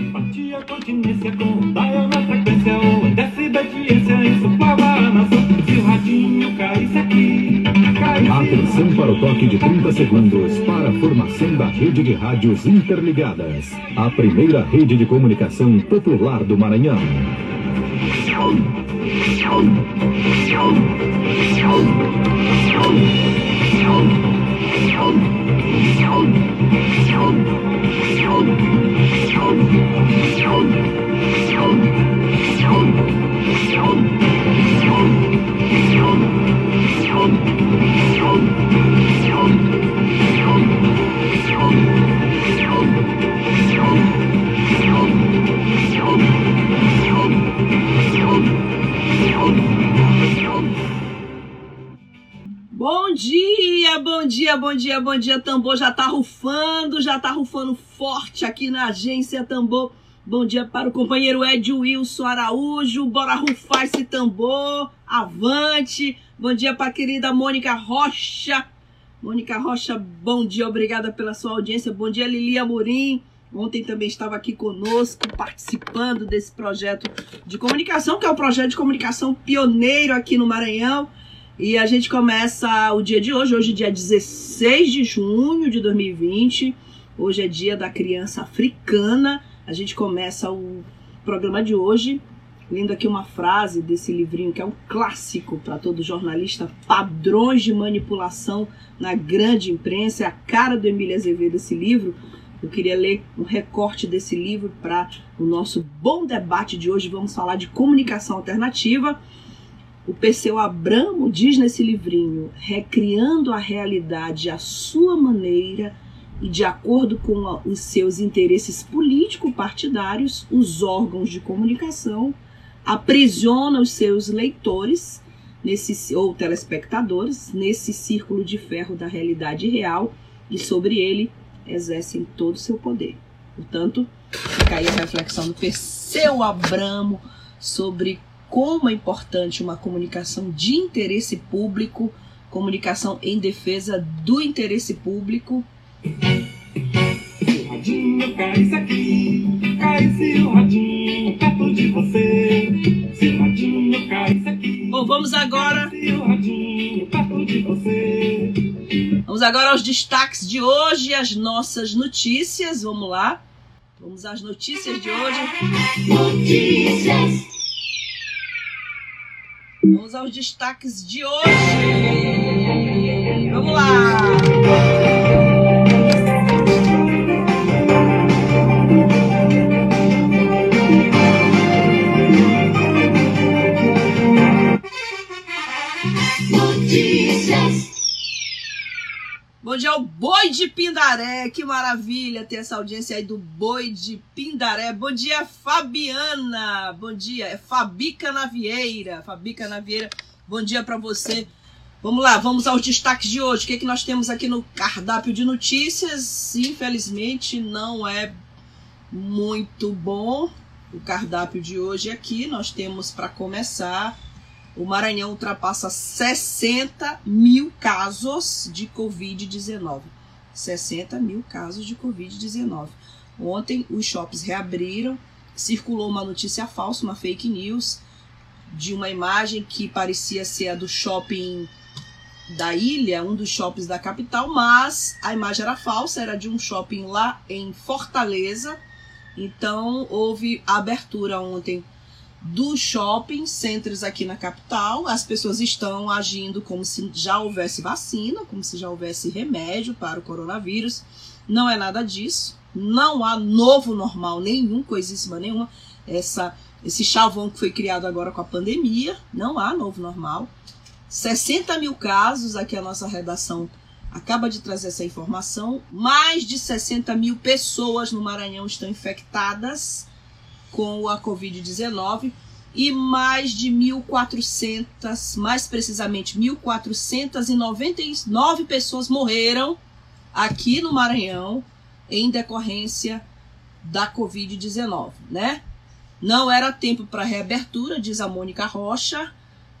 Batia continência com dial na frequência ou flava a nação. Se o radinho caísse aqui, caísse Atenção para o toque de 30 segundos para a formação da rede de rádios interligadas. A primeira rede de comunicação popular do Maranhão. Dia, bom dia, bom dia. Tambor já tá rufando, já tá rufando forte aqui na agência Tambor. Bom dia para o companheiro Ed Wilson Araújo. Bora rufar esse tambor. Avante. Bom dia para a querida Mônica Rocha. Mônica Rocha, bom dia, obrigada pela sua audiência. Bom dia, Lili Amorim. Ontem também estava aqui conosco, participando desse projeto de comunicação, que é o projeto de comunicação pioneiro aqui no Maranhão. E a gente começa o dia de hoje, hoje é dia 16 de junho de 2020. Hoje é dia da criança africana. A gente começa o programa de hoje lendo aqui uma frase desse livrinho que é um clássico para todo jornalista, Padrões de Manipulação na Grande Imprensa, é a cara do Emílio Azevedo esse livro. Eu queria ler um recorte desse livro para o nosso bom debate de hoje. Vamos falar de comunicação alternativa. O Perseu Abramo diz nesse livrinho, recriando a realidade à sua maneira e de acordo com os seus interesses político-partidários, os órgãos de comunicação aprisiona os seus leitores nesse, ou telespectadores nesse círculo de ferro da realidade real e sobre ele exercem todo o seu poder. Portanto, fica aí a reflexão do Perseu Abramo sobre como é importante uma comunicação de interesse público, comunicação em defesa do interesse público. Se o radinho caísse aqui, caísse o radinho perto de você. Se o radinho caísse aqui, Bom, vamos agora caísse o radinho perto de você. Vamos agora aos destaques de hoje, as nossas notícias. Vamos lá. Vamos às notícias de hoje. Vamos aos destaques de hoje. Vamos lá. Bom dia ao Boi de Pindaré. Que maravilha ter essa audiência aí do Boi de Pindaré. Bom dia, Fabiana. Bom dia. É Fabica Navieira. Fabica Navieira. Bom dia para você. Vamos lá, vamos aos destaques de hoje. O que, é que nós temos aqui no cardápio de notícias? Infelizmente, não é muito bom o cardápio de hoje aqui. Nós temos para começar o Maranhão ultrapassa 60 mil casos de Covid-19. 60 mil casos de Covid-19. Ontem os shoppings reabriram, circulou uma notícia falsa, uma fake news, de uma imagem que parecia ser a do shopping da ilha, um dos shoppings da capital, mas a imagem era falsa, era de um shopping lá em Fortaleza. Então houve abertura ontem dos shopping centers aqui na capital. As pessoas estão agindo como se já houvesse vacina, como se já houvesse remédio para o coronavírus. Não é nada disso. Não há novo normal nenhum, coisíssima nenhuma. Essa, esse chavão que foi criado agora com a pandemia, não há novo normal. 60 mil casos, aqui a nossa redação acaba de trazer essa informação. Mais de 60 mil pessoas no Maranhão estão infectadas com a Covid-19 e mais de 1.400, mais precisamente 1.499 pessoas morreram aqui no Maranhão em decorrência da Covid-19, né? Não era tempo para reabertura, diz a Mônica Rocha,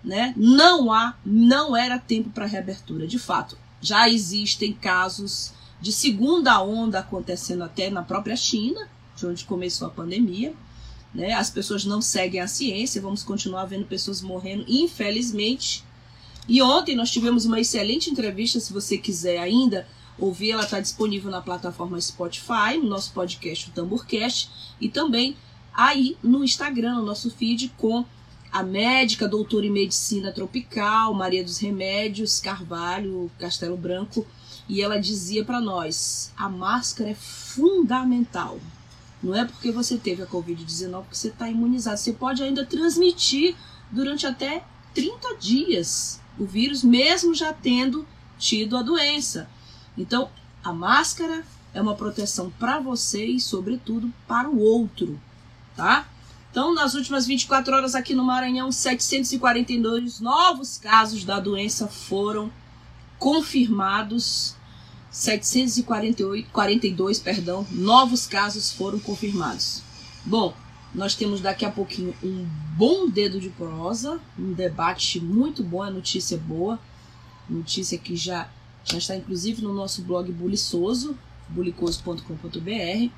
né? Não há, não era tempo para reabertura. De fato, já existem casos de segunda onda acontecendo até na própria China, de onde começou a pandemia. Né? As pessoas não seguem a ciência, vamos continuar vendo pessoas morrendo, infelizmente. E ontem nós tivemos uma excelente entrevista, se você quiser ainda ouvir, ela está disponível na plataforma Spotify, no nosso podcast, o Tamborcast, e também aí no Instagram, no nosso feed, com a médica, doutora em medicina tropical, Maria dos Remédios, Carvalho, Castelo Branco, e ela dizia para nós: a máscara é fundamental. Não é porque você teve a Covid-19 que você está imunizado. Você pode ainda transmitir durante até 30 dias o vírus, mesmo já tendo tido a doença. Então, a máscara é uma proteção para você e, sobretudo, para o outro, tá? Então, nas últimas 24 horas aqui no Maranhão, 742 novos casos da doença foram confirmados. 742, perdão, novos casos foram confirmados. Bom, nós temos daqui a pouquinho um bom dedo de prosa, um debate muito bom, é notícia boa, notícia que já, já está inclusive no nosso blog buliçoso, bulicoso.com.br.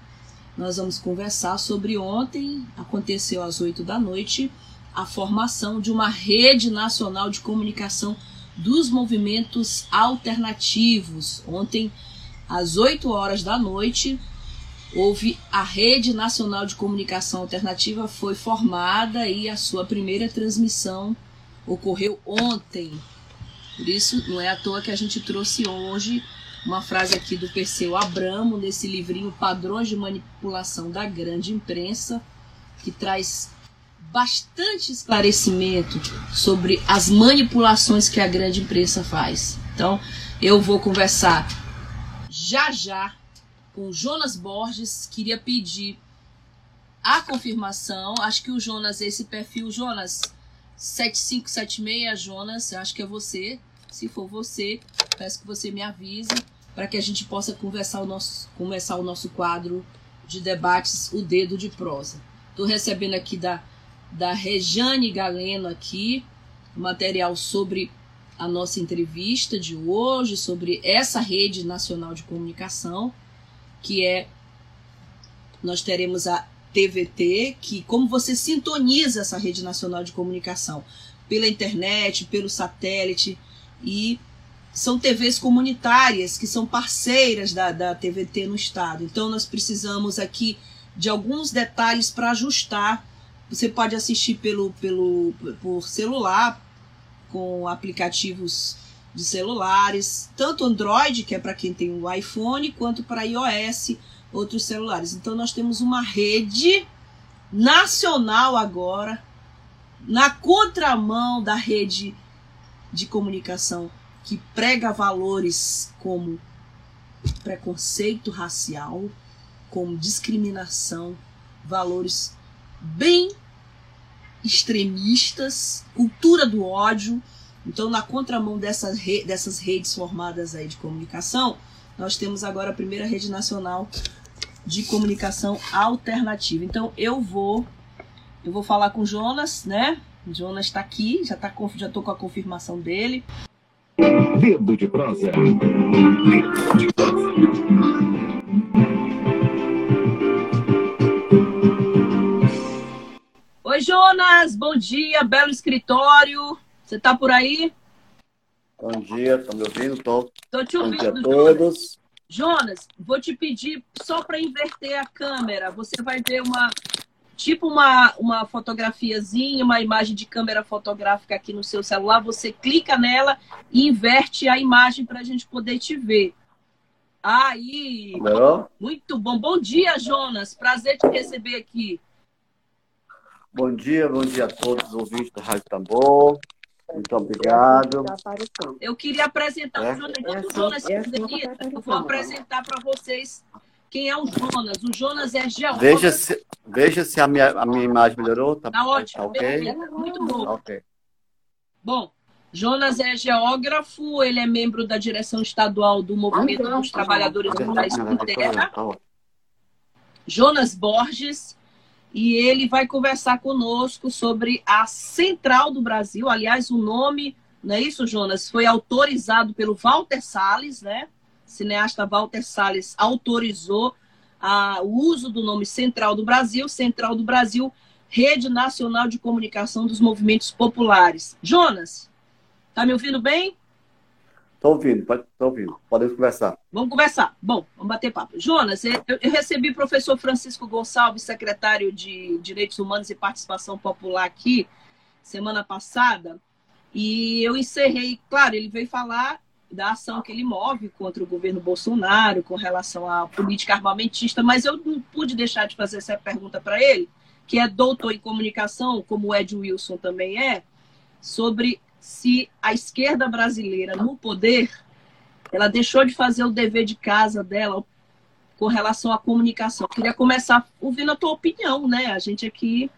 Nós vamos conversar sobre ontem, aconteceu às 8 da noite, a formação de uma rede nacional de comunicação dos movimentos alternativos. Ontem, às 8 horas da noite, houve a Rede Nacional de Comunicação Alternativa foi formada e a sua primeira transmissão ocorreu ontem. Por isso, não é à toa que a gente trouxe hoje uma frase aqui do Perseu Abramo, nesse livrinho Padrões de Manipulação da Grande Imprensa, que traz bastante esclarecimento sobre as manipulações que a grande imprensa faz. Então, eu vou conversar já já com Jonas Borges. Queria pedir a confirmação. Acho que o Jonas, esse perfil, Jonas 7576, Jonas, acho que é você. Se for você, peço que você me avise para que a gente possa conversar o nosso, começar o nosso quadro de debates, o dedo de prosa. Estou recebendo aqui da, da Rejane Galeno aqui, material sobre a nossa entrevista de hoje, sobre essa rede nacional de comunicação, que é nós teremos a TVT, que como você sintoniza essa rede nacional de comunicação pela internet, pelo satélite e são TVs comunitárias que são parceiras da, da TVT no estado. Então nós precisamos aqui de alguns detalhes para ajustar. Você pode assistir pelo, pelo por celular com aplicativos de celulares, tanto Android, que é para quem tem o um iPhone, quanto para iOS, outros celulares. Então nós temos uma rede nacional agora na contramão da rede de comunicação que prega valores como preconceito racial, como discriminação, valores bem extremistas, cultura do ódio. Então, na contramão dessas, re dessas redes formadas aí de comunicação, nós temos agora a primeira rede nacional de comunicação alternativa. Então, eu vou eu vou falar com o Jonas, né? O Jonas está aqui, já tá já tô com a confirmação dele. Dedo de prosa. Oi, Jonas, bom dia, belo escritório. Você tá por aí? Bom dia, estão me ouvindo? Tô. Tô te ouvindo, Bom dia a todos. Jonas, vou te pedir só para inverter a câmera. Você vai ver uma tipo uma, uma fotografiazinha, uma imagem de câmera fotográfica aqui no seu celular, você clica nela e inverte a imagem para a gente poder te ver. Aí, Não? muito bom. Bom dia, Jonas. Prazer te receber aqui. Bom dia, bom dia a todos os ouvintes da Rádio Tambor. Muito obrigado. Eu queria apresentar É? o Jonas. O Jonas não vai eu vou apresentar para vocês quem é o Jonas. O Jonas é geógrafo. Veja se, veja se a, minha, a minha imagem melhorou. Tá, Tá ótimo, Tá ok? perfeito, muito bom. Tá ok. Bom, Jonas é geógrafo, ele é membro da direção estadual do Movimento dos Trabalhadores Rurais com Terra, Tá. Jonas Borges, e ele vai conversar conosco sobre a Central do Brasil. Aliás, o nome, não é isso, Jonas? Foi autorizado pelo Walter Salles, né? Cineasta Walter Salles autorizou a, o uso do nome Central do Brasil, Central do Brasil, Rede Nacional de Comunicação dos Movimentos Populares. Jonas, tá me ouvindo bem? Estou ouvindo, estou ouvindo. Podemos conversar. Vamos conversar. Bom, vamos bater papo. Jonas, eu, eu recebi o professor Francisco Gonçalves, secretário de Direitos Humanos e Participação Popular aqui, semana passada, e eu encerrei, claro, ele veio falar da ação que ele move contra o governo Bolsonaro com relação à política armamentista, mas eu não pude deixar de fazer essa pergunta para ele, que é doutor em comunicação, como o Ed Wilson também é, sobre se a esquerda brasileira no poder ela deixou de fazer o dever de casa dela com relação à comunicação. Queria começar ouvindo a tua opinião, né? A gente aqui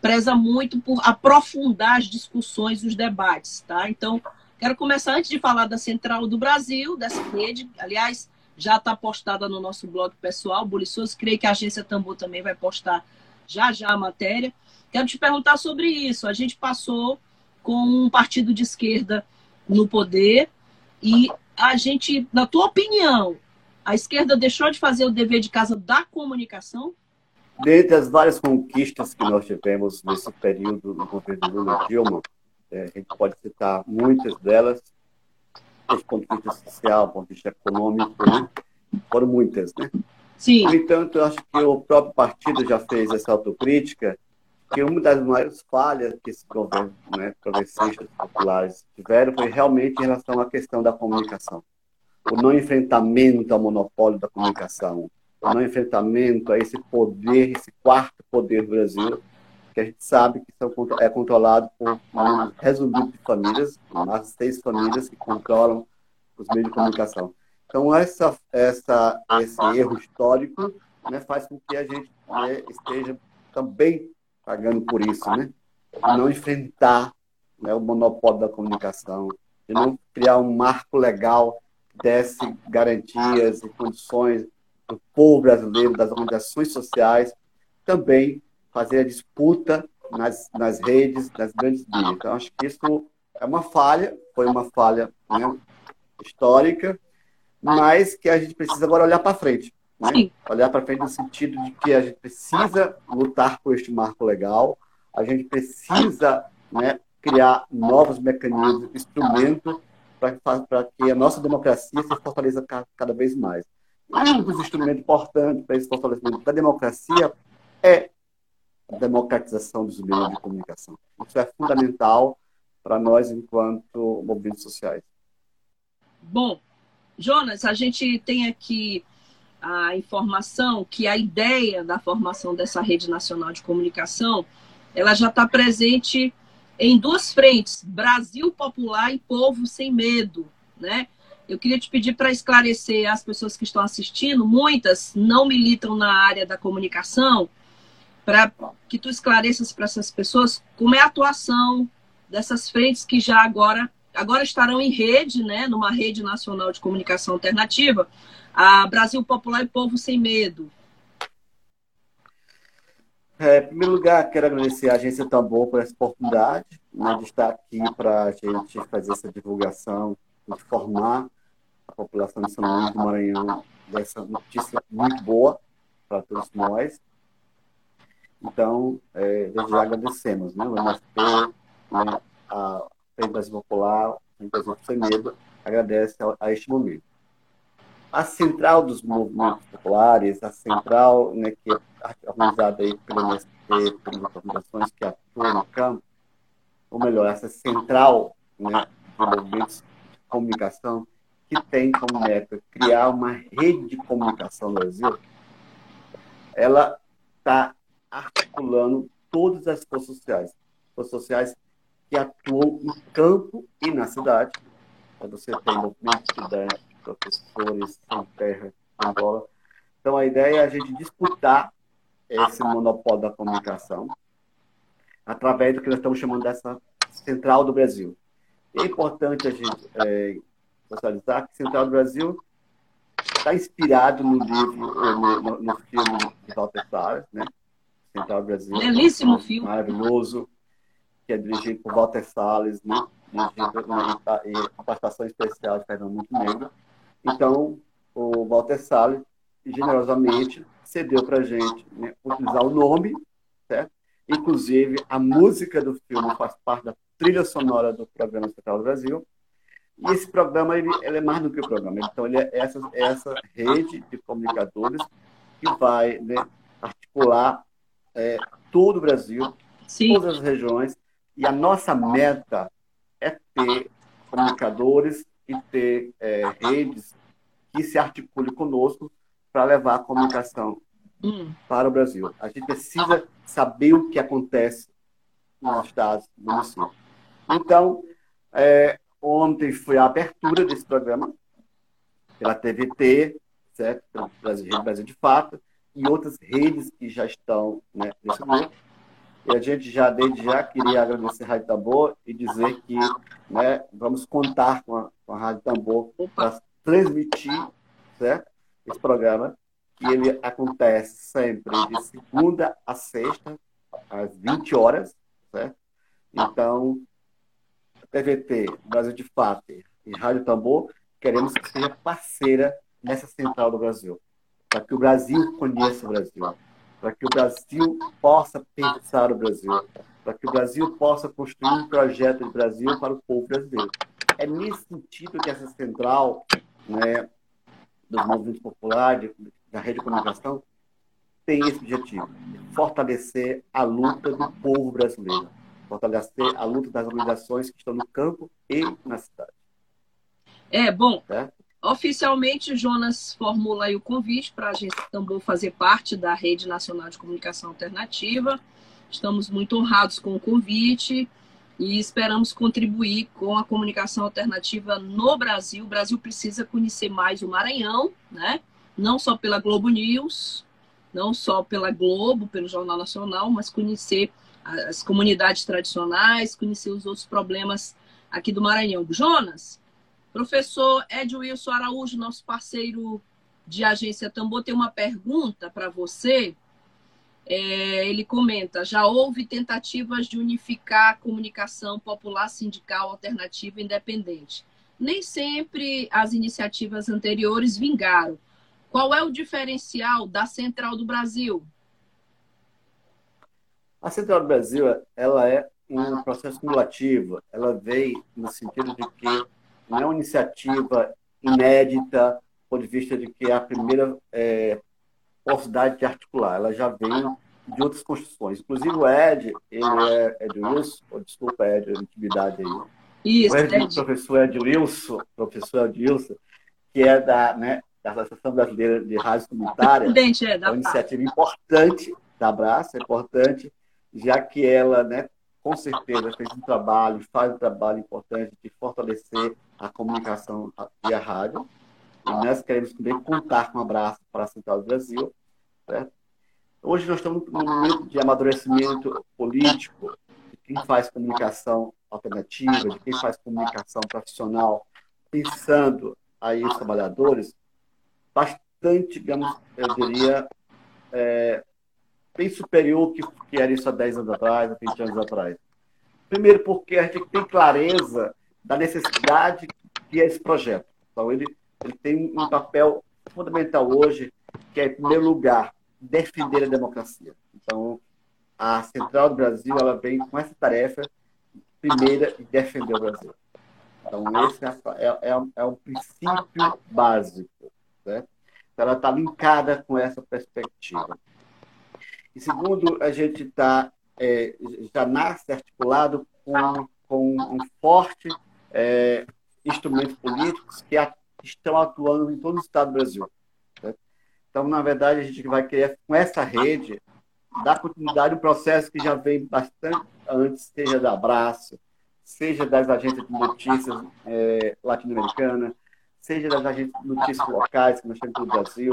preza muito por aprofundar as discussões, os debates, tá? Então, quero começar antes de falar da Central do Brasil, dessa rede, aliás, já está postada no nosso blog pessoal, Buliçoso, creio que a agência Tambor também vai postar já já a matéria. Quero te perguntar sobre isso. A gente passou com um partido de esquerda no poder e a gente, na tua opinião, a esquerda deixou de fazer o dever de casa da comunicação? Dentre as várias conquistas que nós tivemos nesse período no governo Lula Dilma, é, a gente pode citar muitas delas, do ponto de vista social, do ponto de vista econômico, né? foram muitas, né? Sim. No entanto, eu acho que o próprio partido já fez essa autocrítica, que uma das maiores falhas que esse governo, né, progressistas populares tiveram foi realmente em relação à questão da comunicação. O não enfrentamento ao monopólio da comunicação, o não enfrentamento a esse poder, esse quarto poder do Brasil, que a gente sabe que são, é controlado por um resumido de famílias, as seis famílias que controlam os meios de comunicação. Então, essa, essa, esse erro histórico né, faz com que a gente né, esteja também pagando por isso, né? De não enfrentar né, o monopólio da comunicação, de não criar um marco legal que desse garantias e condições do povo brasileiro, das organizações sociais, também fazer a disputa nas, nas redes, nas grandes mídias. Então, acho que isso é uma falha, foi uma falha né, histórica, mas que a gente precisa agora olhar para frente. Né? Olhar para frente no sentido de que a gente precisa lutar por este marco legal, a gente precisa né, criar novos mecanismos, instrumentos para que a nossa democracia se fortaleça cada vez mais. Um dos instrumentos importantes para esse fortalecimento da democracia é a democratização dos meios de comunicação. Isso é fundamental para nós enquanto movimentos sociais. Bom, Jonas, a gente tem aqui a informação que a ideia da formação dessa rede nacional de comunicação ela já está presente em duas frentes: Brasil popular e povo sem medo, né? Eu queria te pedir para esclarecer as pessoas que estão assistindo, muitas não militam na área da comunicação, para que tu esclareças para essas pessoas como é a atuação dessas frentes que já agora agora estarão em rede, né, numa rede nacional de comunicação alternativa, a Brasil Popular e Povo Sem Medo. É, em primeiro lugar, quero agradecer a Agência Tambor por essa oportunidade né, de estar aqui para a gente fazer essa divulgação, informar a população de São Luís do Maranhão dessa notícia muito boa para todos nós. Então, é, desde já agradecemos né, o MSP, né, a Frente Brasil Popular, a Brasil Sem Medo, agradece a, a este momento a central dos movimentos populares, a central né, que é organizada aí pelo MST, pelas organizações que atuam no campo, ou melhor, essa central né, de movimentos de comunicação que tem como meta criar uma rede de comunicação no Brasil, ela está articulando todas as forças sociais, forças sociais que atuam no campo e na cidade. Então, você tem movimento estudante, professores sem terra, bola. Então, a ideia é a gente disputar esse monopólio da comunicação através do que nós estamos chamando dessa Central do Brasil. é importante a gente é, socializar que Central do Brasil está inspirado no livro, no, no, no filme de Walter Salles, né? Central do Brasil. Belíssimo filme. Maravilhoso, que é dirigido por Walter Salles, né? Dirigido em, em participação especial de Fernando Montenegro. Então, o Walter Salles generosamente cedeu para a gente né, utilizar o nome, certo? Inclusive, a música do filme faz parte da trilha sonora do programa Central do Brasil. E esse programa ele, ele é mais do que o programa. Então, ele é essa, é essa rede de comunicadores que vai né, articular é, todo o Brasil, Sim. todas as regiões. E a nossa meta é ter comunicadores e ter é, redes que se articulem conosco para levar a comunicação hum. para o Brasil. A gente precisa saber o que acontece nos estados do. Então, é, ontem foi a abertura desse programa pela TVT, certo? Pelo Brasil, Brasil de Fato, e outras redes que já estão né, nesse grupo. E a gente já, desde já, queria agradecer a Rádio Tambor e dizer que né, vamos contar com a, com a Rádio Tambor para transmitir certo? esse programa que ele acontece sempre de segunda a sexta, às 20 horas, certo? Então, TVT, Brasil de Fato e Rádio Tambor, queremos que seja parceira nessa central do Brasil, para que o Brasil conheça o Brasil, para que o Brasil possa pensar o Brasil, para que o Brasil possa construir um projeto de Brasil para o povo brasileiro. É nesse sentido que essa central né, dos movimentos populares, da rede de comunicação, tem esse objetivo: fortalecer a luta do povo brasileiro, fortalecer a luta das organizações que estão no campo e na cidade. É, bom, oficialmente Jonas formula o convite para a gente também fazer parte da Rede Nacional de Comunicação Alternativa. Estamos muito honrados com o convite e esperamos contribuir com a comunicação alternativa no Brasil. O Brasil precisa conhecer mais o Maranhão, né? não só pela Globo News, não só pela Globo, pelo Jornal Nacional, mas conhecer as comunidades tradicionais, conhecer os outros problemas aqui do Maranhão. Jonas, professor Ed Wilson Araújo, nosso parceiro de agência Tambor, tem uma pergunta para você. É, ele comenta: já houve tentativas de unificar a comunicação popular, sindical, alternativa e independente. Nem sempre as iniciativas anteriores vingaram. Qual é o diferencial da Central do Brasil? A Central do Brasil ela é um processo cumulativo. Ela veio no sentido de que não é uma iniciativa inédita, do ponto de vista de que é a primeira é, possibilidade de articular. Ela já vem de outras construções. Inclusive o Ed, ele é Ed Wilson, oh, desculpa, Ed, a intimidade aí. Isso, o Ed, Ed. professor Ed Wilson, professor Ed Wilson, que é da, né, da Associação Brasileira de Rádio Comunitária, é, é uma iniciativa importante da Abraço, é importante, já que ela, né, com certeza, fez um trabalho, faz um trabalho importante de fortalecer a comunicação e a rádio. E nós queremos também contar com um abraço para a Central do Brasil. Certo? Hoje nós estamos num momento de amadurecimento político, de quem faz comunicação alternativa, de quem faz comunicação profissional, pensando aí os trabalhadores, bastante, digamos, eu diria, é, bem superior que, que era isso há 10 anos atrás, há 20 anos atrás. Primeiro, porque a gente tem clareza da necessidade que é esse projeto. Então, ele, ele tem um papel fundamental hoje, que é, em primeiro lugar, defender a democracia. Então, a Central do Brasil ela vem com essa tarefa primeira de defender o Brasil. Então, esse é, é, é, é um princípio básico. Né? Então, ela está linkada com essa perspectiva. E segundo, a gente está é, já nasce articulado com, com um forte é, instrumentos políticos que a, estão atuando em todo o estado do Brasil. Né? Então, na verdade, a gente vai querer, com essa rede, dar continuidade ao processo que já vem bastante antes, seja da Abraço, seja das agências de notícias é, latino-americanas, seja das agências de notícias locais que nós temos no Brasil,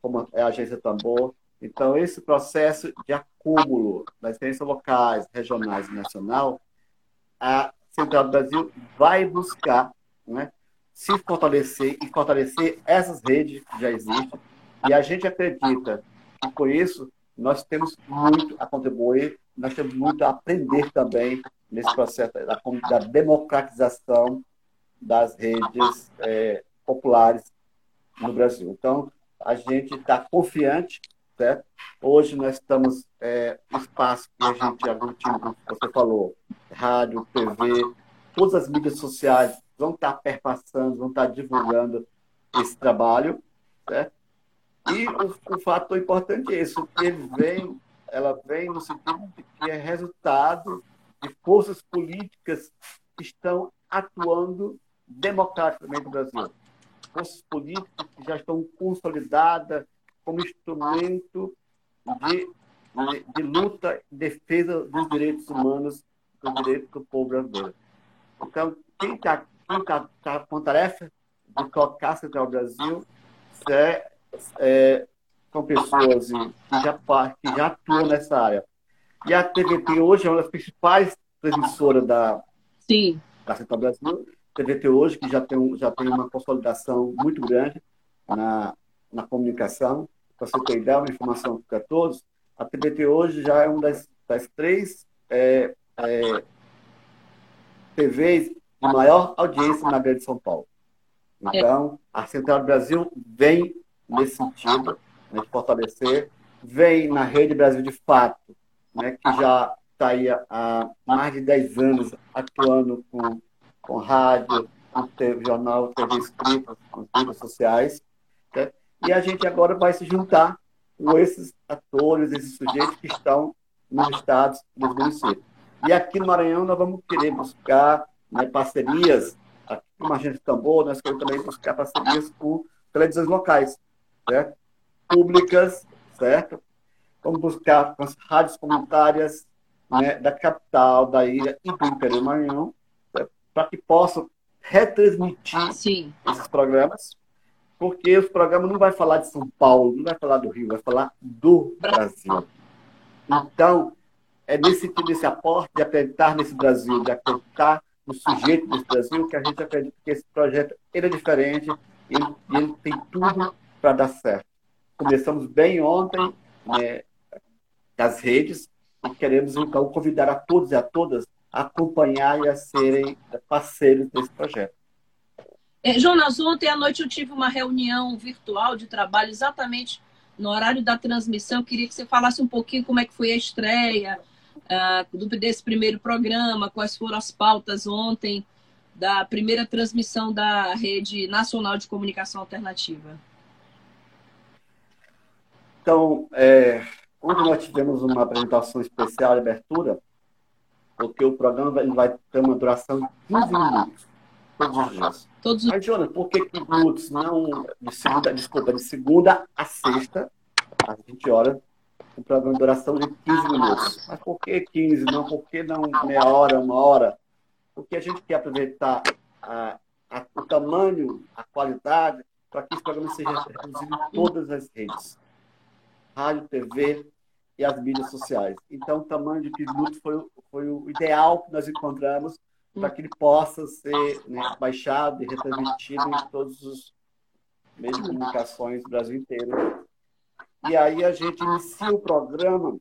como é a agência Tambor. Então, esse processo de acúmulo das agências locais, regionais e nacional, a Central do Brasil vai buscar né, se fortalecer e fortalecer essas redes que já existem. E a gente acredita que, por isso, nós temos muito a contribuir, nós temos muito a aprender também nesse processo da, da democratização das redes é, populares no Brasil. Então, a gente está confiante, certo? Hoje nós estamos é, espaço que a gente aglutina, você falou, rádio, TV, todas as mídias sociais vão estar tá perpassando, vão estar tá divulgando esse trabalho, certo? E o, o fato importante é isso, que ele vem, ela vem no sentido de que é resultado de forças políticas que estão atuando democraticamente no Brasil. Forças políticas que já estão consolidadas como instrumento de, de, luta e defesa dos direitos humanos, dos direitos do povo brasileiro. Então, quem está quem tá, tá com a tarefa de colocar Central Brasil é, é, são pessoas que já, que já atuam nessa área. E a TVT hoje é uma das principais transmissoras da, Sim. da Central Brasil. TVT hoje, que já tem, já tem uma consolidação muito grande na, na comunicação. Para você ter ideia, uma informação para todos, a TVT hoje já é uma das, das três é, é, TVs de maior audiência na Grande São Paulo. Então, a Central do Brasil vem nesse sentido, né, de fortalecer, vem na Rede Brasil de Fato, né, que já está aí há mais de 10 anos atuando com, com rádio, com TV, jornal, TV escrita, com redes sociais. E a gente agora vai se juntar com esses atores, esses sujeitos que estão nos estados, nos municípios. E aqui no Maranhão nós vamos querer buscar né, parcerias, aqui com a Agência de Tambor, nós queremos também buscar parcerias com televisões locais, certo? públicas, certo? Vamos buscar com as rádios comunitárias né, da capital, da ilha e do Império Maranhão, para que possam retransmitir Sim. esses programas, porque os programas não vai falar de São Paulo, não vai falar do Rio, vai falar do Brasil. Então, é nesse sentido, desse aporte de acreditar nesse Brasil, de acreditar no sujeito desse Brasil, que a gente acredita que esse projeto ele é diferente e ele, ele tem tudo para dar certo. Começamos bem ontem né, nas redes e queremos então convidar a todos e a todas a acompanhar e a serem parceiros desse projeto. É, Jonas, ontem à noite eu tive uma reunião virtual de trabalho exatamente no horário da transmissão. Eu queria que você falasse um pouquinho como é que foi a estreia uh, desse primeiro programa, quais foram as pautas ontem da primeira transmissão da Rede Nacional de Comunicação Alternativa. Então, é, nós tivemos uma apresentação especial de abertura, porque o programa ele vai ter uma duração de 15 minutos, todos os dias. Todos Mas, Jonas, por que 15 minutos? Não, de segunda, desculpa, de segunda a sexta, às 20 horas, um programa de duração de 15 minutos. Mas por que 15? Não, por que não meia hora, uma hora? Porque a gente quer aproveitar a, a, o tamanho, a qualidade, para que esse programa seja reproduzido em todas as redes rádio, TV e as mídias sociais. Então, o tamanho de 15 minutos foi, foi o ideal que nós encontramos para que ele possa ser né, baixado e retransmitido em todos os meios de comunicações do Brasil inteiro. E aí a gente inicia o programa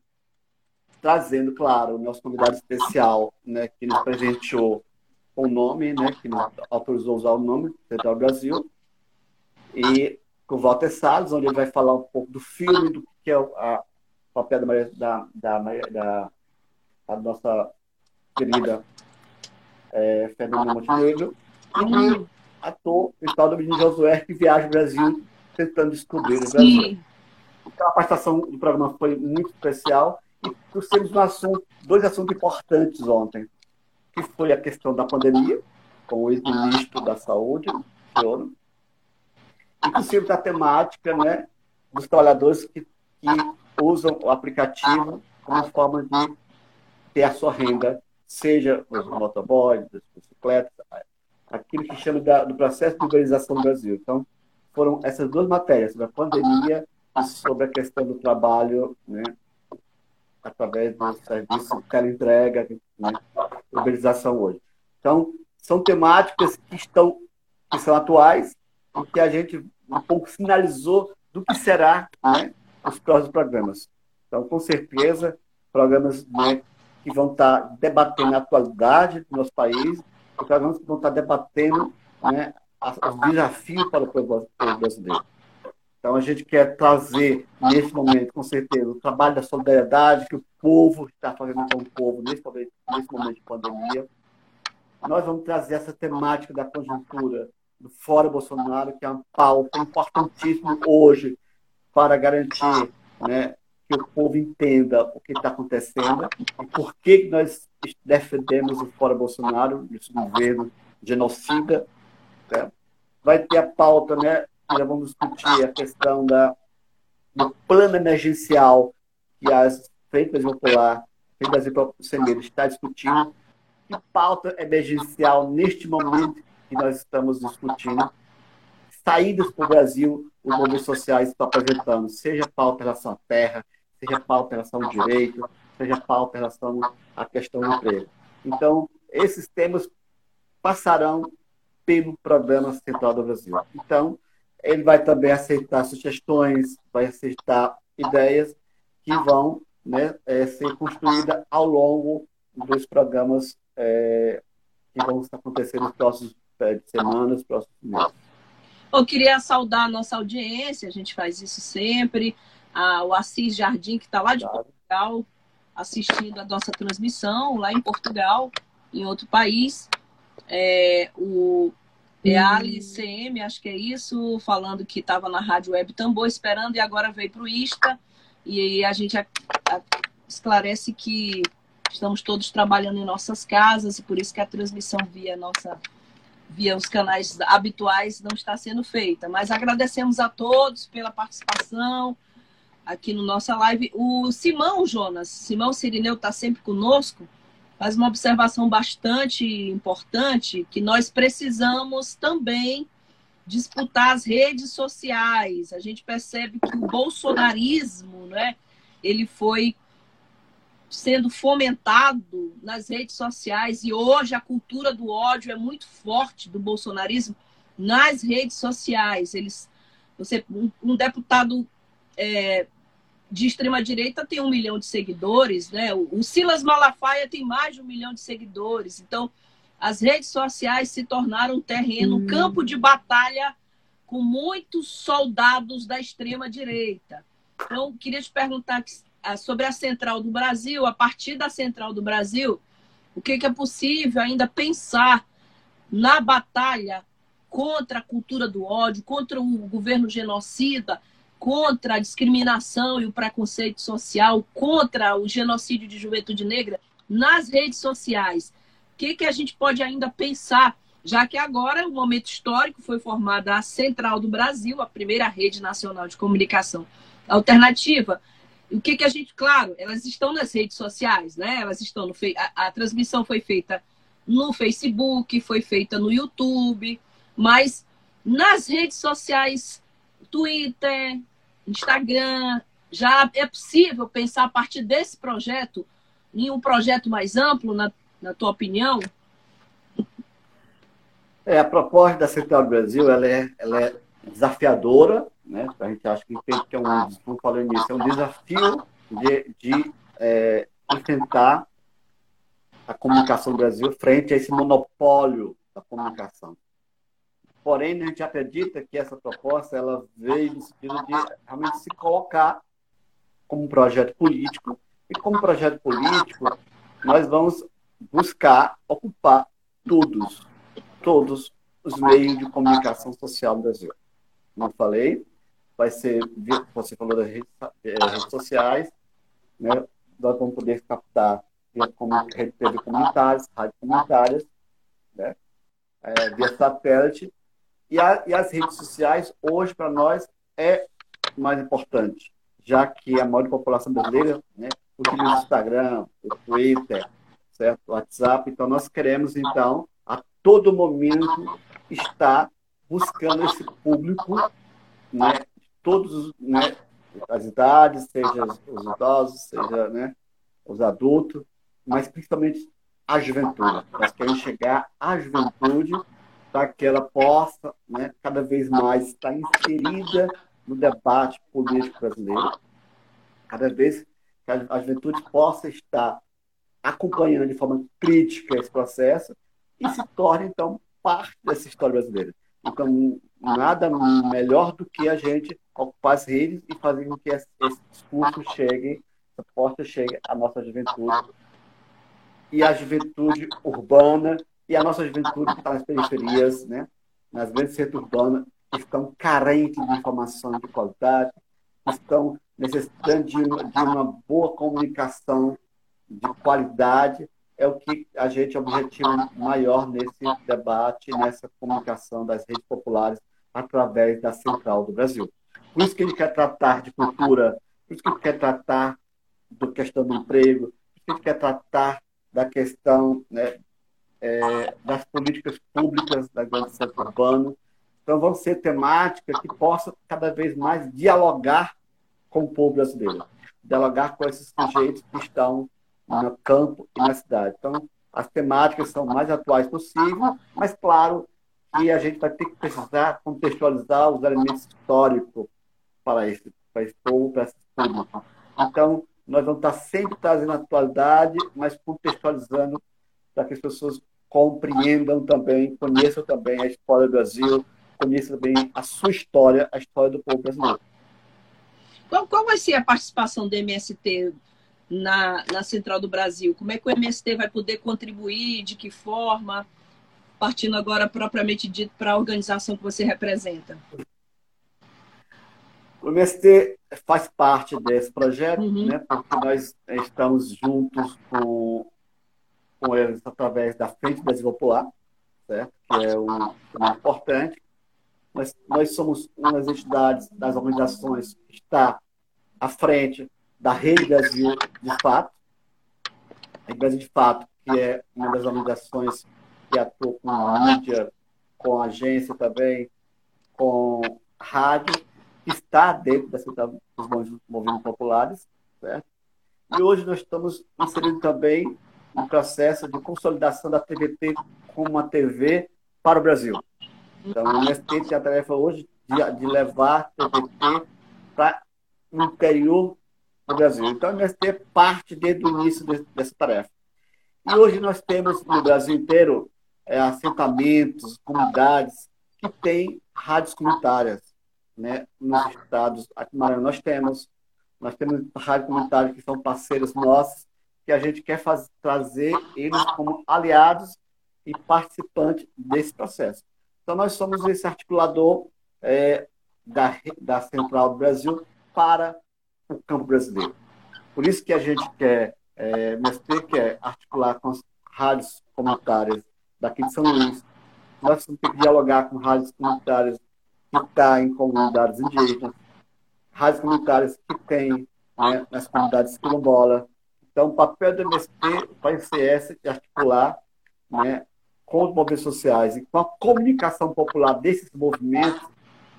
trazendo, claro, o nosso convidado especial, né, que nos presenteou com o nome, né, que nos autorizou usar o nome, Central Brasil, e com o Walter Salles, onde ele vai falar um pouco do filme, do que é o papel da, da, da, da nossa querida é, Fernanda Montenegro, e o ator principal do Josué, que viaja o Brasil tentando descobrir o Brasil. Então, a participação do programa foi muito especial. E trouxemos um assunto, dois assuntos importantes ontem, que foi a questão da pandemia, com o ex-ministro da Saúde, Fiona, inclusive da temática né, dos trabalhadores que que usam o aplicativo como forma de ter a sua renda, seja os motoboys, das bicicletas, aquilo que chama da, do processo de urbanização do Brasil. Então, foram essas duas matérias, sobre a pandemia e sobre a questão do trabalho, né, através do serviço teleentrega, né, urbanização hoje. Então, são temáticas que estão que são atuais e que a gente um pouco sinalizou do que será né, os próximos programas. Então, com certeza, programas né, que vão estar debatendo a atualidade do nosso país, programas que vão estar debatendo né, os desafios para o povo brasileiro. Então, a gente quer trazer, nesse momento, com certeza, o trabalho da solidariedade que o povo está fazendo com o povo nesse momento, nesse momento de pandemia. Nós vamos trazer essa temática da conjuntura do Fora Bolsonaro, que é uma pauta importantíssima hoje para garantir né, que o povo entenda o que está acontecendo e por que nós defendemos o Fora Bolsonaro, esse governo genocida. Né? Vai ter a pauta, né? Já vamos discutir a questão da, do plano emergencial que as Frente Popular, Frente Brasil Sem está discutindo. Que pauta emergencial neste momento que nós estamos discutindo? Saídas para o Brasil, os movimentos sociais estão apresentando, seja pauta relação à terra, seja pauta em relação ao direito, seja pauta em relação à questão do emprego. Então, esses temas passarão pelo Programa Central do Brasil. Então, ele vai também aceitar sugestões, vai aceitar ideias que vão né, é, ser construídas ao longo dos programas é, que vão acontecer nos próximos é, semanas, próximos meses. Eu queria saudar a nossa audiência, a gente faz isso sempre. Ah, o Assis Jardim, que está lá de. Portugal, assistindo a nossa transmissão, lá em Portugal, em outro país. É, o Eali CM, acho que é isso, falando que estava na Rádio Web Tambor esperando e agora veio para o Insta. E a gente a, a, esclarece que estamos todos trabalhando em nossas casas e por isso que a transmissão via nossa via os canais habituais não está sendo feita. Mas agradecemos a todos pela participação aqui no nossa live. O Simão Jonas, Simão Sirineu está sempre conosco, faz uma observação bastante importante que nós precisamos também disputar as redes sociais. A gente percebe que o bolsonarismo, né, ele foi sendo fomentado nas redes sociais e hoje a cultura do ódio é muito forte do bolsonarismo nas redes sociais. Eles, você, um, um deputado é, de extrema direita tem um milhão de seguidores, né? O, Silas Malafaia tem mais de um milhão de seguidores. Então, as redes sociais se tornaram um terreno, um campo de batalha com muitos soldados da extrema direita. Então, queria te perguntar sobre a Central do Brasil, a partir da Central do Brasil, o que, que é possível ainda pensar na batalha contra a cultura do ódio, contra o governo genocida, contra a discriminação e o preconceito social, contra o genocídio de juventude negra nas redes sociais. O que, que a gente pode ainda pensar, já que agora, o momento histórico, foi formada a Central do Brasil, a primeira rede nacional de comunicação alternativa. O que, que a gente, claro, elas estão nas redes sociais, né? Elas estão no a, a transmissão foi feita no Facebook, foi feita no YouTube, mas nas redes sociais Twitter, Instagram. Já é possível pensar a partir desse projeto em um projeto mais amplo, na, na tua opinião? É, a proposta da Central do Brasil ela é, ela é desafiadora, né? A gente acha que, que é um, como falei nisso, é um desafio de, de é, enfrentar a comunicação do Brasil frente a esse monopólio da comunicação. Porém, a gente acredita que essa proposta ela veio no sentido de realmente se colocar como um projeto político. E como projeto político, nós vamos buscar ocupar todos, todos os meios de comunicação social do Brasil. Eu falei, vai ser, você falou das redes, eh, redes sociais, né? nós vamos poder captar via TV comunitárias, rádio comunitárias, né? É, via satélite e, a, e as redes sociais, hoje, para nós, é mais importante, já que a maior população brasileira né, utiliza o Instagram, o Twitter, certo? o WhatsApp. Então, nós queremos, então, a todo momento, estar buscando esse público, né, todos né, as idades, seja os idosos, seja né, os adultos, mas principalmente a juventude. Nós queremos chegar à juventude para que ela possa né, cada vez mais estar inserida no debate político brasileiro, cada vez que a juventude possa estar acompanhando de forma crítica esse processo e se torne, então, parte dessa história brasileira. Então, nada melhor do que a gente ocupar as redes e fazer com que esse, discurso chegue, essa porta chegue à nossa juventude e à juventude urbana e à nossa juventude que está nas periferias, né? nas grandes centros urbanos, que estão carentes de informação de qualidade, estão necessitando de uma, de uma boa comunicação de qualidade, é o que a gente é o objetivo maior nesse debate, nessa comunicação das redes populares através da Central do Brasil. Por isso que ele quer tratar de cultura, por isso que ele quer tratar da questão do emprego, por isso que ele quer tratar da questão né, é, das políticas públicas da centro urbano. Então, vão ser temáticas que possam cada vez mais dialogar com o povo brasileiro, dialogar com esses sujeitos que estão no campo e na cidade. Então, as temáticas são mais atuais possível, mas, claro, que a gente vai ter que precisar contextualizar os elementos históricos para esse, para esse povo, para esse. Então, nós vamos estar sempre trazendo atualidade, mas contextualizando para que as pessoas compreendam também, conheçam também a história do Brasil, conheçam também a sua história, a história do povo brasileiro. Qual, qual vai ser a participação do MST na, na Central do Brasil? Como é que o MST vai poder contribuir? De que forma? Partindo agora propriamente dito para a organização que você representa. O MST faz parte desse projeto, uhum. né, porque nós estamos juntos com, com eles através da Frente Brasil Popular, certo? que é o, mais importante. Nós, nós somos uma das entidades, das organizações que está à frente da Rede Brasil de Fato. A Rede Brasil de Fato, que é uma das organizações que atua com a mídia, com a agência também, com rádio, está dentro da central dos movimentos populares, certo? E hoje nós estamos inserindo também um processo de consolidação da TVT como uma TV para o Brasil. Então, o MST tem a tarefa hoje de, de levar a TVT para o interior do Brasil. Então, o MST parte desde o início dessa tarefa. E hoje nós temos no Brasil inteiro é, assentamentos, comunidades que têm rádios comunitárias. Né? Nos estados, aqui no Maranhão nós temos, nós temos rádios comunitárias que são parceiros nossos, que a gente quer fazer, trazer eles como aliados e participantes desse processo. Então, nós somos esse articulador é, da, da Central do Brasil para o campo brasileiro. Por isso que a gente quer, é, quer articular com as rádios comunitárias daqui de São Luís. Nós temos que dialogar com rádios comunitárias que estão tá em comunidades indígenas, rádios comunitárias que têm né, nas comunidades quilombolas. Então, o papel do vai ser esse, de articular né, com os movimentos sociais e com a comunicação popular desses movimentos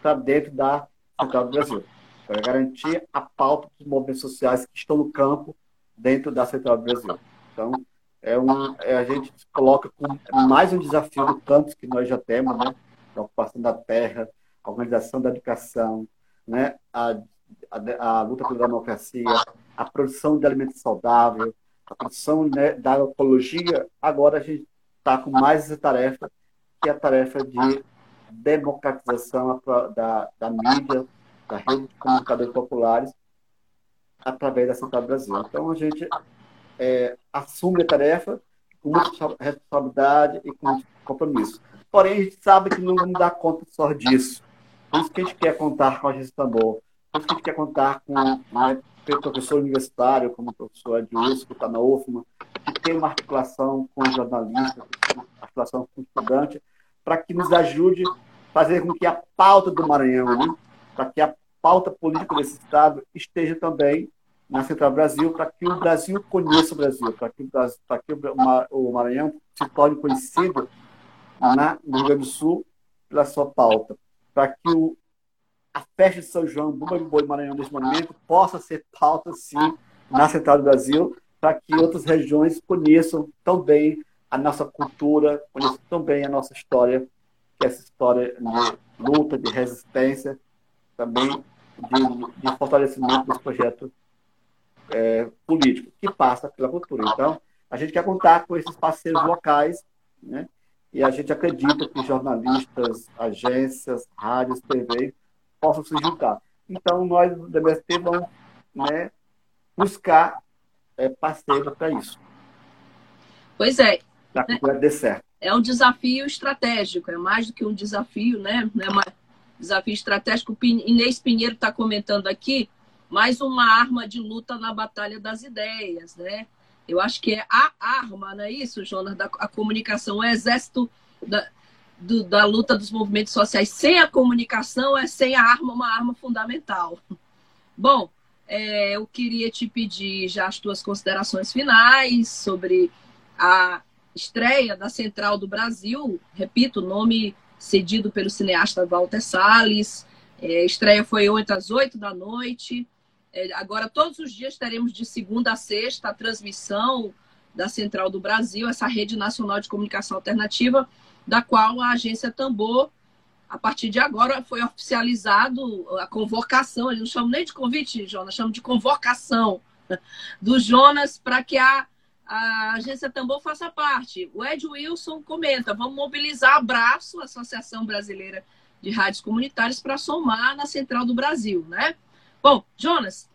para dentro da Central do Brasil, para garantir a pauta dos movimentos sociais que estão no campo dentro da Central do Brasil. Então, é um, é, a gente coloca mais um desafio do campus que nós já temos, né? A ocupação da terra, a organização da educação, né? A, a, a luta pela democracia, a produção de alimentos saudáveis, a produção né, da ecologia. Agora a gente está com mais essa tarefa, que é a tarefa de democratização da, da mídia, da rede de comunicadores populares, através da Central Brasil. Então a gente é, assume a tarefa com muita responsabilidade e com compromisso. Porém, a gente sabe que não vamos dar conta só disso. Por isso que a gente quer contar com a agência Tambor. Por isso que a gente quer contar com né, professor universitário, como o professor Edilson, que está na UFMA, que tem uma articulação com jornalistas, articulação com estudante, para que nos ajude a fazer com que a pauta do Maranhão, né, para que a pauta política desse Estado esteja também na Central Brasil para que o Brasil conheça o Brasil, para que, para que o Maranhão se torne conhecido na, no Rio Grande do Sul pela sua pauta, para que o, a festa de São João, Bumba de Boi Maranhão nesse momento, possa ser pauta, sim, na Central do Brasil, para que outras regiões conheçam também a nossa cultura, conheçam também a nossa história, que é essa história de luta, de resistência, também de, de fortalecimento desse projeto é, político, que passa pela cultura. Então, a gente quer contar com esses parceiros locais, né, E a gente acredita que jornalistas, agências, rádios, TV possam se juntar. Então, nós do DBST vamos né, buscar é, parceiros para isso. Pois é. Para que né? dê certo. É um desafio estratégico, é mais do que um desafio, né? É um desafio estratégico. Inês Pinheiro está comentando aqui, mais uma arma de luta na batalha das ideias, né? Eu acho que é a arma, não é isso, Jonas, da a comunicação, o exército da, do, da luta dos movimentos sociais. Sem a comunicação é sem a arma, uma arma fundamental. Bom, é, eu queria te pedir já as tuas considerações finais sobre a estreia da Central do Brasil, repito, nome cedido pelo cineasta Walter Salles. É, estreia foi ontem às oito da noite. É, agora, todos os dias teremos de segunda a sexta a transmissão da Central do Brasil, essa rede nacional de comunicação alternativa, da qual a agência Tambor, a partir de agora, foi oficializado a convocação, ele não chama nem de convite, Jonas, chama de convocação do Jonas para que a, a agência Tambor faça parte. O Ed Wilson comenta, vamos mobilizar abraço, a Associação Brasileira de Rádios Comunitárias, para somar na Central do Brasil, né? Bom, Jonas,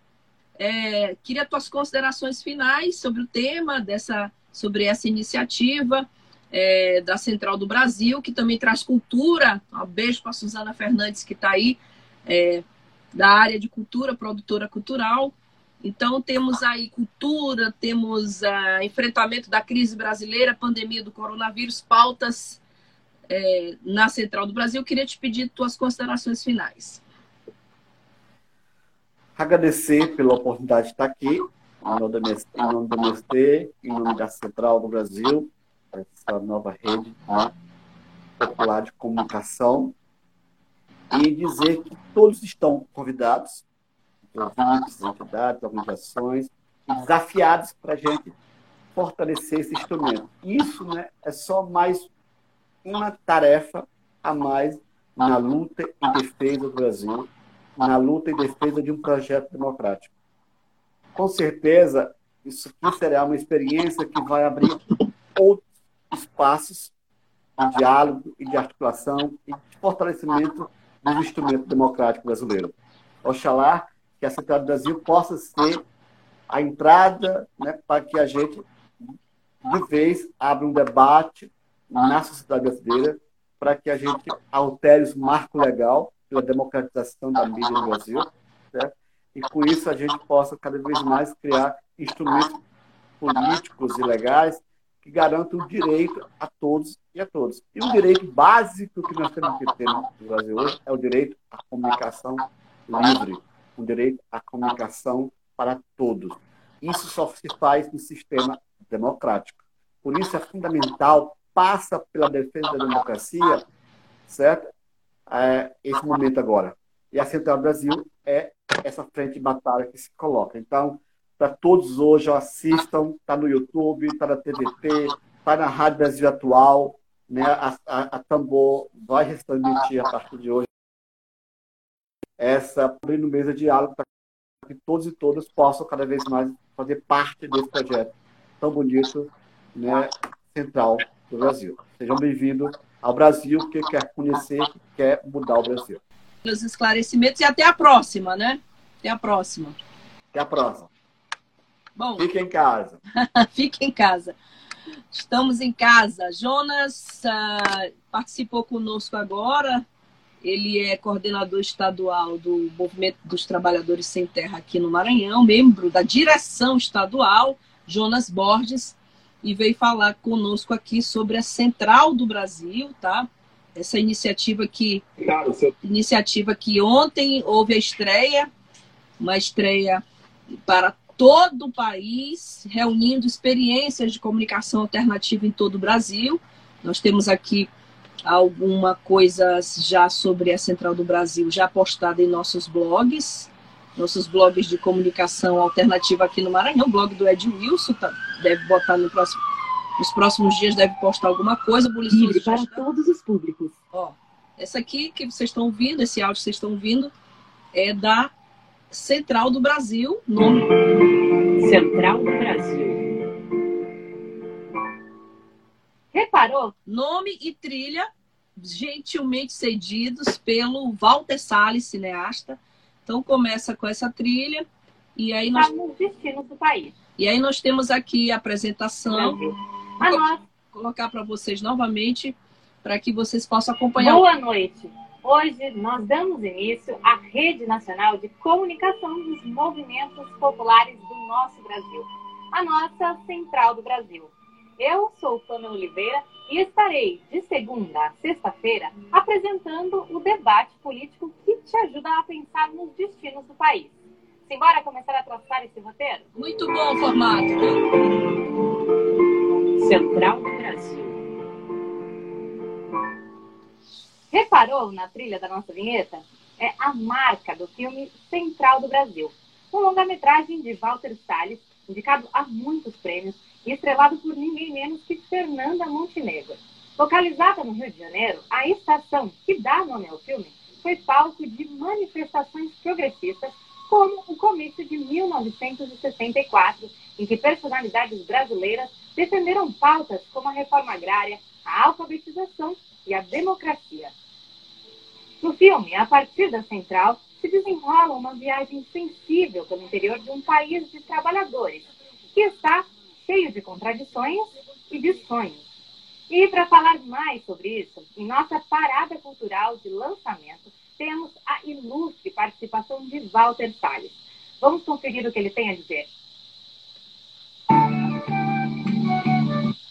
é, queria tuas considerações finais sobre o tema dessa, sobre essa iniciativa é, da Central do Brasil, que também traz cultura. Um beijo para a Suzana Fernandes, que está aí, é, da área de cultura, produtora cultural. Então, temos aí cultura, temos uh, enfrentamento da crise brasileira, pandemia do coronavírus, pautas é, na Central do Brasil. Queria te pedir tuas considerações finais. Agradecer pela oportunidade de estar aqui, em nome do MST, em nome da Central do Brasil, essa nova rede né, popular de comunicação, e dizer que todos estão convidados, ouvintes, entidades, organizações, desafiados para a gente fortalecer esse instrumento. Isso né, é só mais uma tarefa a mais na luta em defesa do Brasil na luta em defesa de um projeto democrático. Com certeza, isso aqui será uma experiência que vai abrir outros espaços de diálogo e de articulação e de fortalecimento do instrumento democrático brasileiro. Oxalá que a Central do Brasil possa ser a entrada né, para que a gente, de vez, abra um debate na sociedade brasileira para que a gente altere o marco legal pela democratização da mídia no Brasil, certo? e com isso a gente possa cada vez mais criar instrumentos políticos e legais que garantam o direito a todos e a todos. E o direito básico que nós temos que ter no Brasil hoje é o direito à comunicação livre, o direito à comunicação para todos. Isso só se faz no sistema democrático. Por isso é fundamental, passa pela defesa da democracia, certo? é, esse momento agora. E a Central Brasil é essa frente de batalha que se coloca. Então, para todos hoje, assistam, está no YouTube, está na TVT, está na Rádio Brasil Atual, né? a, a, a Tambor vai transmitir a partir de hoje essa abrindo mesa de diálogo para que todos e todas possam cada vez mais fazer parte desse projeto tão bonito, né, central do Brasil. Sejam bem-vindos ao Brasil, que quer conhecer, que quer mudar o Brasil. Os esclarecimentos e até a próxima, né? Até a próxima. Até a próxima. Bom. Fique em casa. Fique em casa. Estamos em casa. Jonas uh, participou conosco agora. Ele é coordenador estadual do Movimento dos Trabalhadores Sem Terra aqui no Maranhão, membro da direção estadual, Jonas Borges e veio falar conosco aqui sobre a Central do Brasil, tá? Essa iniciativa que seu... iniciativa que ontem houve a estreia, uma estreia para todo o país, reunindo experiências de comunicação alternativa em todo o Brasil. Nós temos aqui alguma coisa já sobre a Central do Brasil já postada em nossos blogs, nossos blogs de comunicação alternativa aqui no Maranhão, o blog do Ed Wilson, tá, deve botar no próximo, nos próximos dias, deve postar alguma coisa. Livre para todos os públicos. Ó, essa aqui que vocês estão ouvindo, esse áudio que vocês estão ouvindo, é da Central do Brasil, nome. Central do Brasil. Reparou? Nome e trilha gentilmente cedidos pelo Walter Salles, cineasta. Então começa com essa trilha e aí nós, nos destinos do país. e aí nós temos aqui a apresentação. Vou colocar para vocês novamente para que vocês possam acompanhar. Boa noite. Hoje nós damos início à Rede Nacional de Comunicação dos Movimentos Populares do nosso Brasil, a nossa Central do Brasil. Eu sou Pamela Oliveira e estarei de segunda a sexta-feira apresentando o debate político que te ajuda a pensar nos destinos do país. Simbora começar a traçar esse roteiro? Muito bom o formato. viu? Central do Brasil. Reparou na trilha da nossa vinheta? É a marca do filme Central do Brasil, um longa-metragem de Walter Salles, indicado a muitos prêmios e estrelado por ninguém menos que Fernanda Montenegro. Localizada no Rio de Janeiro, a estação que dá nome ao filme foi palco de manifestações progressistas, como o comício de 1964, em que personalidades brasileiras defenderam pautas como a reforma agrária, a alfabetização e a democracia. No filme, a partir da central, se desenrola uma viagem sensível pelo interior de um país de trabalhadores, que está cheio de contradições e de sonhos. E para falar mais sobre isso, em nossa parada cultural de lançamento, temos a ilustre participação de Walter Salles. Vamos conferir o que ele tem a dizer.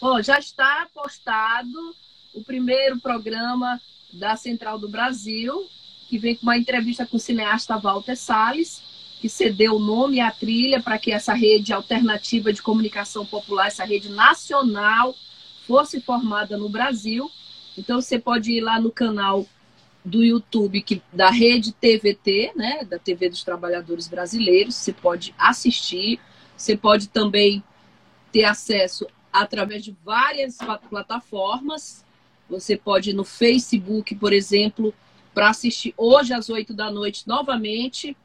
Bom, já está postado o primeiro programa da Central do Brasil, que vem com uma entrevista com o cineasta Walter Salles, que cedeu o nome a trilha para que essa rede alternativa de comunicação popular, essa rede nacional, fosse formada no Brasil. Então você pode ir lá no canal do YouTube que, da rede TVT, né, da TV dos Trabalhadores Brasileiros, você pode assistir, você pode também ter acesso através de várias pla- plataformas. Você pode ir no Facebook, por exemplo, para assistir hoje às 8 da noite novamente.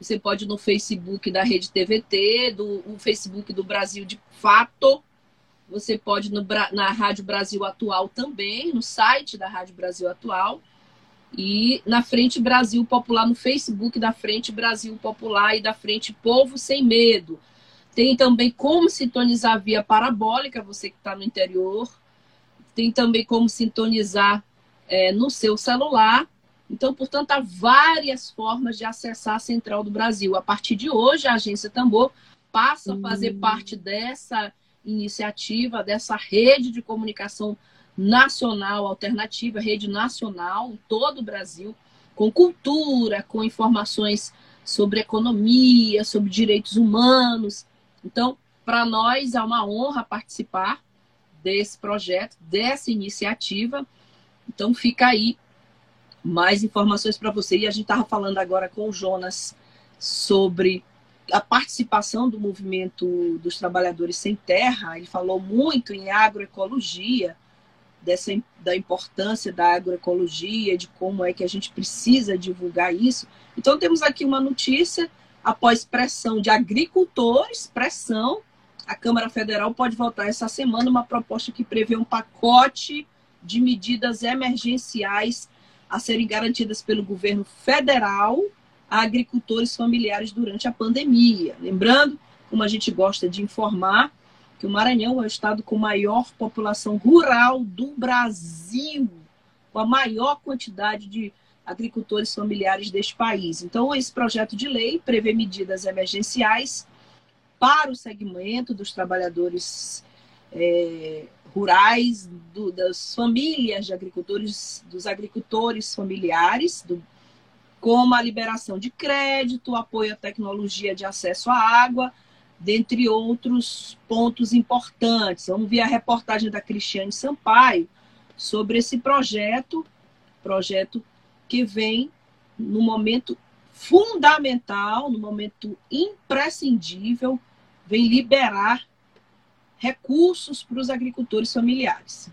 Você pode ir no Facebook da Rede TVT, do o Facebook do Brasil de Fato. Você pode ir no na Rádio Brasil Atual também, no site da Rádio Brasil Atual. E na Frente Brasil Popular, no Facebook da Frente Brasil Popular e da Frente Povo Sem Medo. Tem também como sintonizar via parabólica, você que está no interior. Tem também como sintonizar é, no seu celular. Então, portanto, há várias formas de acessar a Central do Brasil. A partir de hoje, a Agência Tambor passa a fazer parte dessa iniciativa, dessa rede de comunicação nacional alternativa, rede nacional em todo o Brasil, com cultura, com informações sobre economia, sobre direitos humanos. Então, para nós é uma honra participar desse projeto, dessa iniciativa. Então, fica aí mais informações para você. E a gente estava falando agora com o Jonas sobre a participação do movimento dos trabalhadores sem terra. Ele falou muito em agroecologia, dessa, da importância da agroecologia, de como é que a gente precisa divulgar isso. Então, temos aqui uma notícia, após pressão de agricultores, pressão, a Câmara Federal pode votar essa semana uma proposta que prevê um pacote de medidas emergenciais a serem garantidas pelo governo federal a agricultores familiares durante a pandemia. Lembrando, como a gente gosta de informar, que o Maranhão é o estado com maior população rural do Brasil, com a maior quantidade de agricultores familiares deste país. Então, esse projeto de lei prevê medidas emergenciais para o segmento dos trabalhadores é, rurais, do, das famílias de agricultores, dos agricultores familiares, do, como a liberação de crédito, apoio à tecnologia de acesso à água, dentre outros pontos importantes. Vamos ver a reportagem da Cristiane Sampaio sobre esse projeto, projeto que vem no momento fundamental, no momento imprescindível, vem liberar recursos para os agricultores familiares.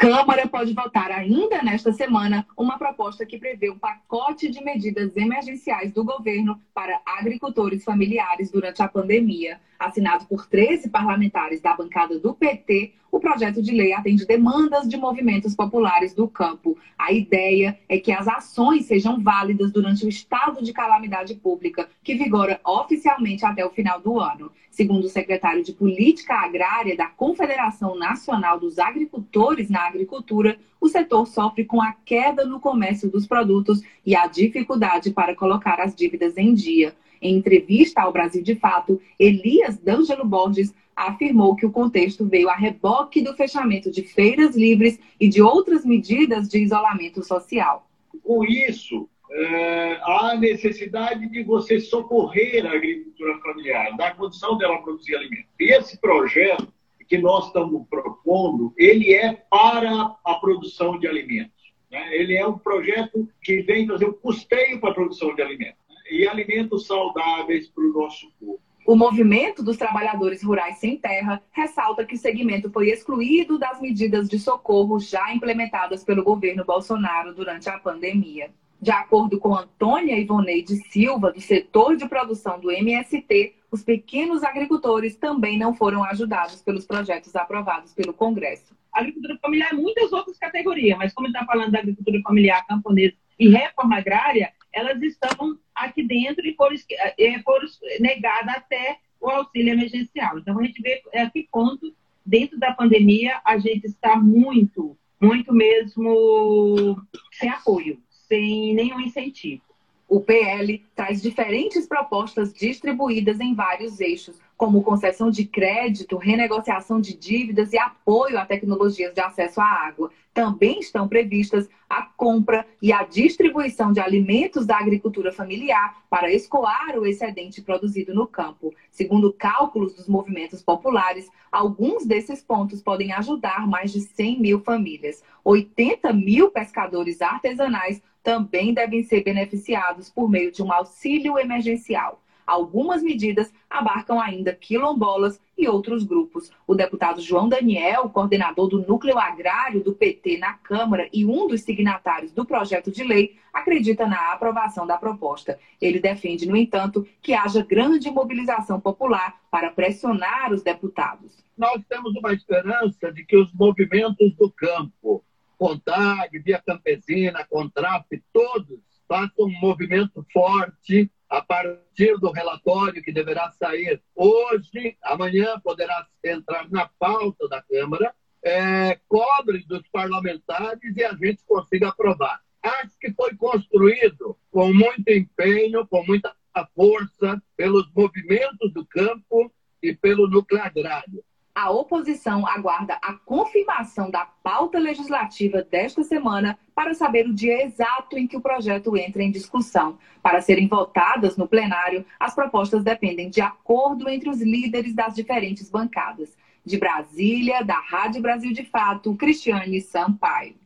Câmara pode votar ainda nesta semana uma proposta que prevê um pacote de medidas emergenciais do governo para agricultores familiares durante a pandemia. Assinado por 13 parlamentares da bancada do PT, o projeto de lei atende demandas de movimentos populares do campo. A ideia é que as ações sejam válidas durante o estado de calamidade pública, que vigora oficialmente até o final do ano. Segundo o secretário de Política Agrária da Confederação Nacional dos Agricultores na Agricultura, o setor sofre com a queda no comércio dos produtos e a dificuldade para colocar as dívidas em dia. Em entrevista ao Brasil de Fato, Elias D'Angelo Borges afirmou que o contexto veio a reboque do fechamento de feiras livres e de outras medidas de isolamento social. Com isso, é, há necessidade de você socorrer a agricultura familiar, dar condição dela produzir alimentos. E esse projeto que nós estamos propondo, ele é para a produção de alimentos. Né? Ele é um projeto que vem fazer o um custeio para a produção de alimentos e alimentos saudáveis para o nosso povo. O movimento dos trabalhadores rurais sem terra ressalta que o segmento foi excluído das medidas de socorro já implementadas pelo governo Bolsonaro durante a pandemia. De acordo com Antônia Ivoneide Silva, do setor de produção do MST, os pequenos agricultores também não foram ajudados pelos projetos aprovados pelo Congresso. A agricultura familiar é muitas outras categorias, mas como está falando da agricultura familiar camponesa e reforma agrária, elas estão aqui dentro e foram, eh, foram negadas até o auxílio emergencial. Então, a gente vê a que ponto, dentro da pandemia, a gente está muito, muito mesmo sem apoio, sem nenhum incentivo. O PL traz diferentes propostas distribuídas em vários eixos, como concessão de crédito, renegociação de dívidas e apoio a tecnologias de acesso à água. Também estão previstas a compra e a distribuição de alimentos da agricultura familiar para escoar o excedente produzido no campo. Segundo cálculos dos movimentos populares, alguns desses pontos podem ajudar mais de 100 mil famílias. 80 mil pescadores artesanais também devem ser beneficiados por meio de um auxílio emergencial. Algumas medidas abarcam ainda quilombolas e outros grupos. O deputado João Daniel, coordenador do Núcleo Agrário do PT na Câmara e um dos signatários do projeto de lei, acredita na aprovação da proposta. Ele defende, no entanto, que haja grande mobilização popular para pressionar os deputados. Nós temos uma esperança de que os movimentos do campo, CONTAG, Via Campesina, CONTRAP, todos façam um movimento forte a partir do relatório que deverá sair hoje, amanhã poderá entrar na pauta da Câmara, é, cobre dos parlamentares e a gente consiga aprovar. Acho que foi construído com muito empenho, com muita força, pelos movimentos do campo e pelo núcleo agrário a oposição aguarda a confirmação da pauta legislativa desta semana para saber o dia exato em que o projeto entra em discussão. Para serem votadas no plenário, as propostas dependem de acordo entre os líderes das diferentes bancadas. De Brasília, da Rádio Brasil de Fato, Cristiane Sampaio.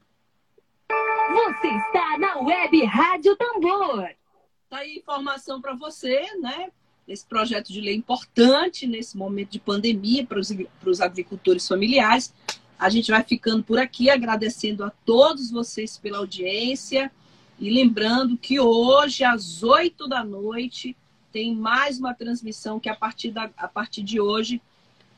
Você está na Web Rádio Tambor. Tá aí informação para você, né? Esse projeto de lei importante nesse momento de pandemia para os, para os agricultores familiares. A gente vai ficando por aqui, agradecendo a todos vocês pela audiência e lembrando que hoje, às 8 da noite, tem mais uma transmissão que a partir, da, a partir de hoje,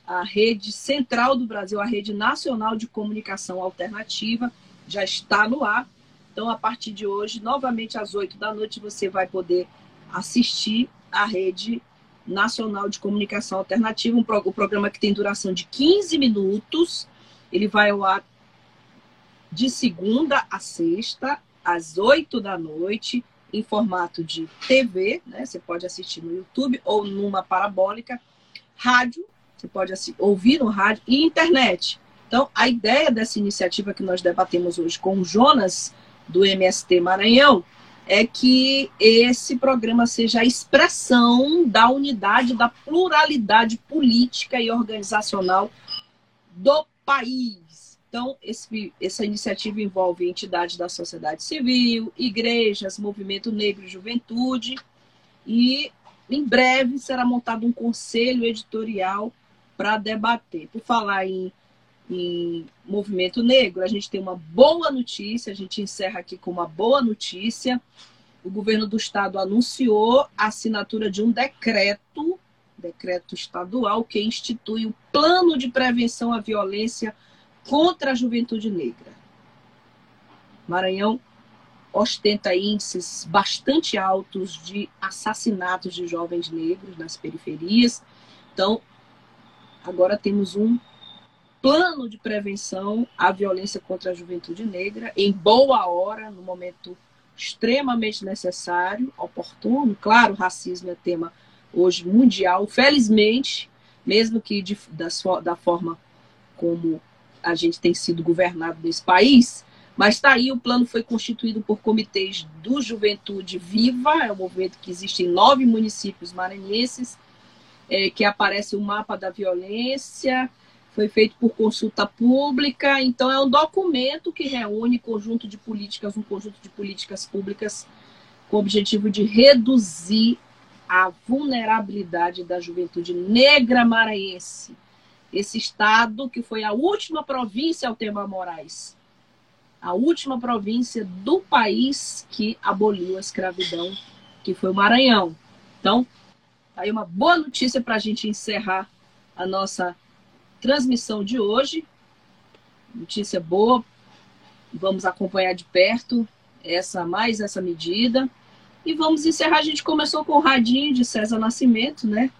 a rede central do Brasil, a rede nacional de comunicação alternativa, já está no ar. Então, a partir de hoje, novamente às 8 da noite, você vai poder assistir a Rede Nacional de Comunicação Alternativa, um pro, programa que tem duração de 15 minutos. Ele vai ao ar de segunda a sexta, às 8 da noite, em formato de TV, né? Você pode assistir no YouTube ou numa parabólica, rádio, você pode ouvir no rádio e internet. Então, a ideia dessa iniciativa que nós debatemos hoje com o Jonas, do MST Maranhão, é que esse programa seja a expressão da unidade, da pluralidade política e organizacional do país. Então, esse, essa iniciativa envolve entidades da sociedade civil, igrejas, movimento negro e juventude, e em breve será montado um conselho editorial para debater. Por falar em em movimento negro, a gente tem uma boa notícia, a gente encerra aqui com uma boa notícia. O governo do estado anunciou a assinatura de um decreto, decreto estadual que institui o Plano de Prevenção à Violência contra a Juventude Negra. Maranhão ostenta índices bastante altos de assassinatos de jovens negros nas periferias. Então, agora temos um plano de prevenção à violência contra a juventude negra em boa hora, no momento extremamente necessário, oportuno. Claro, racismo é tema hoje mundial, felizmente, mesmo que de, das, da forma como a gente tem sido governado nesse país, mas está aí, o plano foi constituído por comitês do Juventude Viva, é um movimento que existe em nove municípios maranhenses, é, que aparece o mapa da violência, foi feito por consulta pública, então é um documento que reúne conjunto de políticas, um conjunto de políticas públicas com o objetivo de reduzir a vulnerabilidade da juventude negra maranhense. Esse estado que foi a última província Altemar Moraes a última província do país que aboliu a escravidão, que foi o Maranhão. Então, tá aí uma boa notícia para a gente encerrar a nossa transmissão de hoje. Notícia boa. Vamos acompanhar de perto essa mais essa medida. E vamos encerrar. A gente começou com o radinho de César Nascimento, né?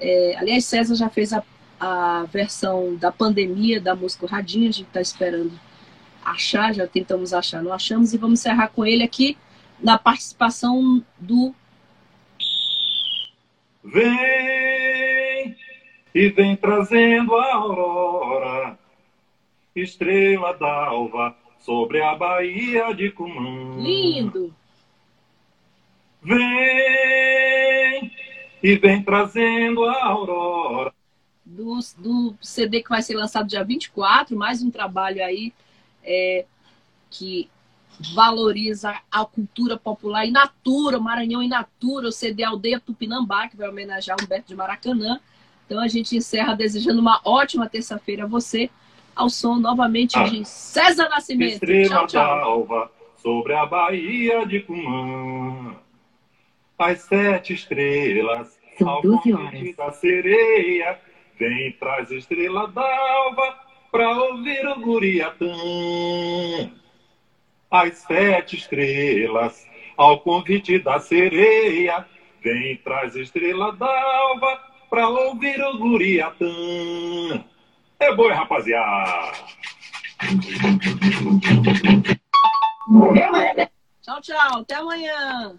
É, aliás, César já fez a, a versão da pandemia da música Radinho. A gente está esperando achar, já tentamos achar, não achamos, e vamos encerrar com ele aqui na participação do. Vem e vem trazendo a aurora, estrela d'alva sobre a Baía de Cumã. Lindo! Vem e vem trazendo a aurora. Do, do CD que vai ser lançado dia 24, mais um trabalho aí é, que valoriza a cultura popular e natura, Maranhão e natura, o CD Aldeia Tupinambá, que vai homenagear Humberto de Maracanã. Então a gente encerra desejando uma ótima terça-feira a você, ao som novamente ah, de César Nascimento. Estrela tchau, tchau. Alva, sobre a Baía de Cumã, as sete estrelas, São 12 horas. da sereia, vem traz estrela d'alva, pra ouvir o Guriatã. As sete estrelas, ao convite da sereia, vem traz estrela d'alva pra ouvir o Guriatã. É boi, rapaziada! Tchau, tchau. Até amanhã.